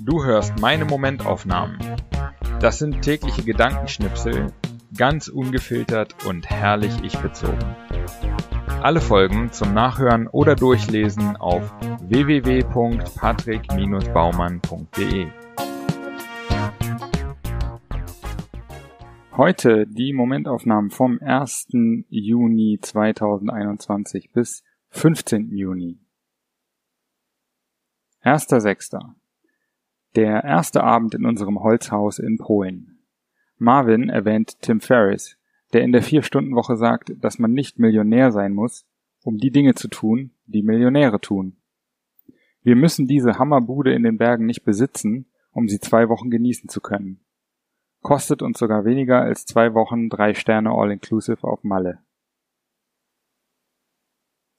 Du hörst meine Momentaufnahmen. Das sind tägliche Gedankenschnipsel, ganz ungefiltert und herrlich ich bezogen. Alle Folgen zum Nachhören oder Durchlesen auf www.patrick-baumann.de. Heute die Momentaufnahmen vom 1. Juni 2021 bis 15. Juni. 1.6. Der erste Abend in unserem Holzhaus in Polen. Marvin erwähnt Tim Ferriss, der in der Vier-Stunden-Woche sagt, dass man nicht Millionär sein muss, um die Dinge zu tun, die Millionäre tun. Wir müssen diese Hammerbude in den Bergen nicht besitzen, um sie zwei Wochen genießen zu können. Kostet uns sogar weniger als zwei Wochen drei Sterne All-Inclusive auf Malle.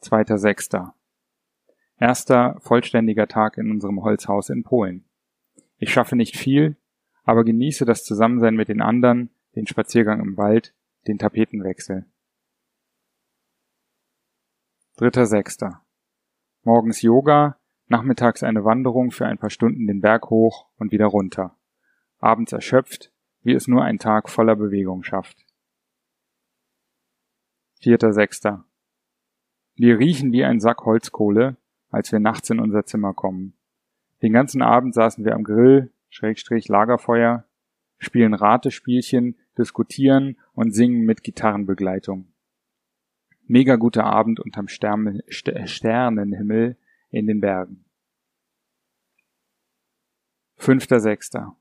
2.6. Erster vollständiger Tag in unserem Holzhaus in Polen. Ich schaffe nicht viel, aber genieße das Zusammensein mit den anderen, den Spaziergang im Wald, den Tapetenwechsel. Dritter Sechster. Morgens Yoga, nachmittags eine Wanderung für ein paar Stunden den Berg hoch und wieder runter. Abends erschöpft, wie es nur ein Tag voller Bewegung schafft. Vierter Sechster. Wir riechen wie ein Sack Holzkohle, als wir nachts in unser Zimmer kommen. Den ganzen Abend saßen wir am Grill, Schrägstrich Lagerfeuer, spielen Ratespielchen, diskutieren und singen mit Gitarrenbegleitung. Mega guter Abend unterm Stern Sternenhimmel in den Bergen. Fünfter Sechster.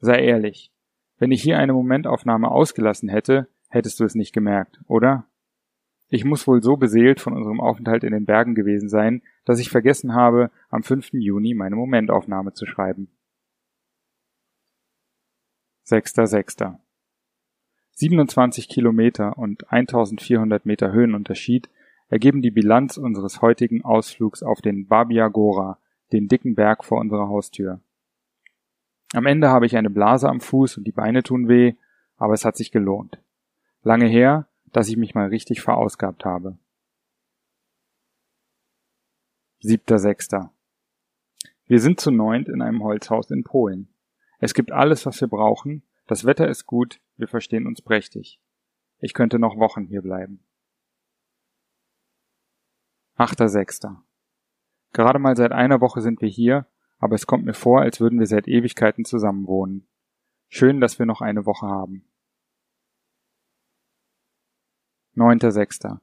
Sei ehrlich. Wenn ich hier eine Momentaufnahme ausgelassen hätte, hättest du es nicht gemerkt, oder? Ich muss wohl so beseelt von unserem Aufenthalt in den Bergen gewesen sein, dass ich vergessen habe, am 5. Juni meine Momentaufnahme zu schreiben. 6.6. 27 Kilometer und 1400 Meter Höhenunterschied ergeben die Bilanz unseres heutigen Ausflugs auf den Babia Gora, den dicken Berg vor unserer Haustür. Am Ende habe ich eine Blase am Fuß und die Beine tun weh, aber es hat sich gelohnt. Lange her, dass ich mich mal richtig verausgabt habe. Siebter Sechster. Wir sind zu neunt in einem Holzhaus in Polen. Es gibt alles, was wir brauchen, das Wetter ist gut, wir verstehen uns prächtig. Ich könnte noch Wochen hier bleiben. Achter Sechster. Gerade mal seit einer Woche sind wir hier, aber es kommt mir vor, als würden wir seit Ewigkeiten zusammenwohnen. Schön, dass wir noch eine Woche haben. 9.6.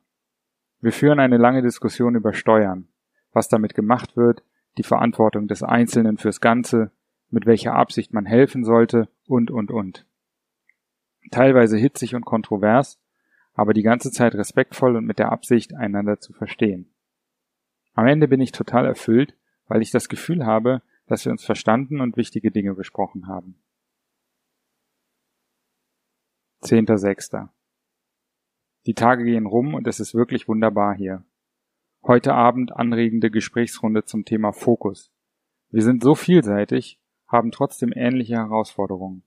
Wir führen eine lange Diskussion über Steuern, was damit gemacht wird, die Verantwortung des Einzelnen fürs Ganze, mit welcher Absicht man helfen sollte und, und, und. Teilweise hitzig und kontrovers, aber die ganze Zeit respektvoll und mit der Absicht, einander zu verstehen. Am Ende bin ich total erfüllt, weil ich das Gefühl habe, dass wir uns verstanden und wichtige Dinge besprochen haben. 10.6. Die Tage gehen rum und es ist wirklich wunderbar hier. Heute Abend anregende Gesprächsrunde zum Thema Fokus. Wir sind so vielseitig, haben trotzdem ähnliche Herausforderungen.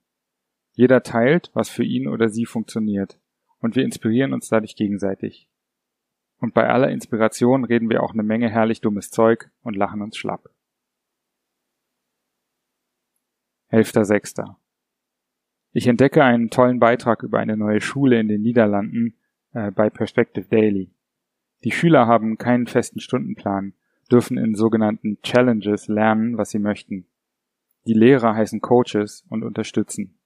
Jeder teilt, was für ihn oder sie funktioniert, und wir inspirieren uns dadurch gegenseitig. Und bei aller Inspiration reden wir auch eine Menge herrlich dummes Zeug und lachen uns schlapp. 11.6. Ich entdecke einen tollen Beitrag über eine neue Schule in den Niederlanden, äh, bei Perspective Daily. Die Schüler haben keinen festen Stundenplan, dürfen in sogenannten Challenges lernen, was sie möchten. Die Lehrer heißen Coaches und unterstützen.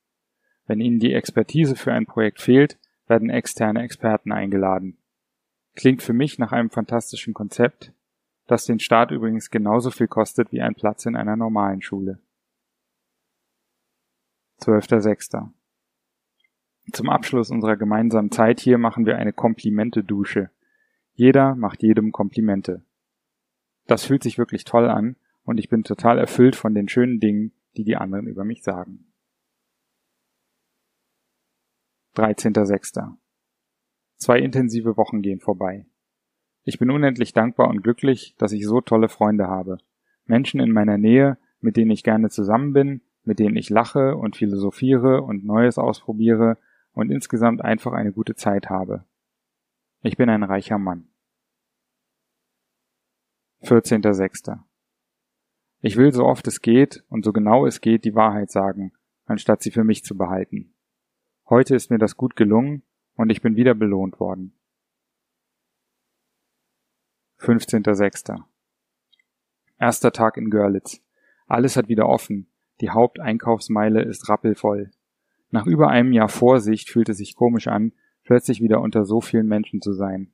Wenn ihnen die Expertise für ein Projekt fehlt, werden externe Experten eingeladen. Klingt für mich nach einem fantastischen Konzept, das den Staat übrigens genauso viel kostet wie ein Platz in einer normalen Schule. 12.06. Zum Abschluss unserer gemeinsamen Zeit hier machen wir eine Komplimente-Dusche. Jeder macht jedem Komplimente. Das fühlt sich wirklich toll an und ich bin total erfüllt von den schönen Dingen, die die anderen über mich sagen. 13.06. Zwei intensive Wochen gehen vorbei. Ich bin unendlich dankbar und glücklich, dass ich so tolle Freunde habe. Menschen in meiner Nähe, mit denen ich gerne zusammen bin, mit denen ich lache und philosophiere und Neues ausprobiere und insgesamt einfach eine gute Zeit habe. Ich bin ein reicher Mann. 14.06. Ich will so oft es geht und so genau es geht die Wahrheit sagen, anstatt sie für mich zu behalten. Heute ist mir das gut gelungen und ich bin wieder belohnt worden. 15.06. Erster Tag in Görlitz. Alles hat wieder offen. Die Haupteinkaufsmeile ist rappelvoll. Nach über einem Jahr Vorsicht fühlt es sich komisch an, plötzlich wieder unter so vielen Menschen zu sein.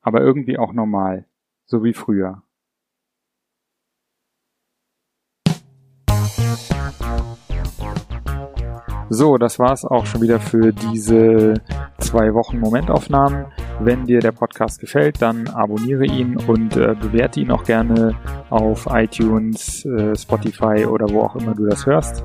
Aber irgendwie auch normal, so wie früher. So, das war's auch schon wieder für diese zwei Wochen Momentaufnahmen. Wenn dir der Podcast gefällt, dann abonniere ihn und äh, bewerte ihn auch gerne auf iTunes, äh, Spotify oder wo auch immer du das hörst.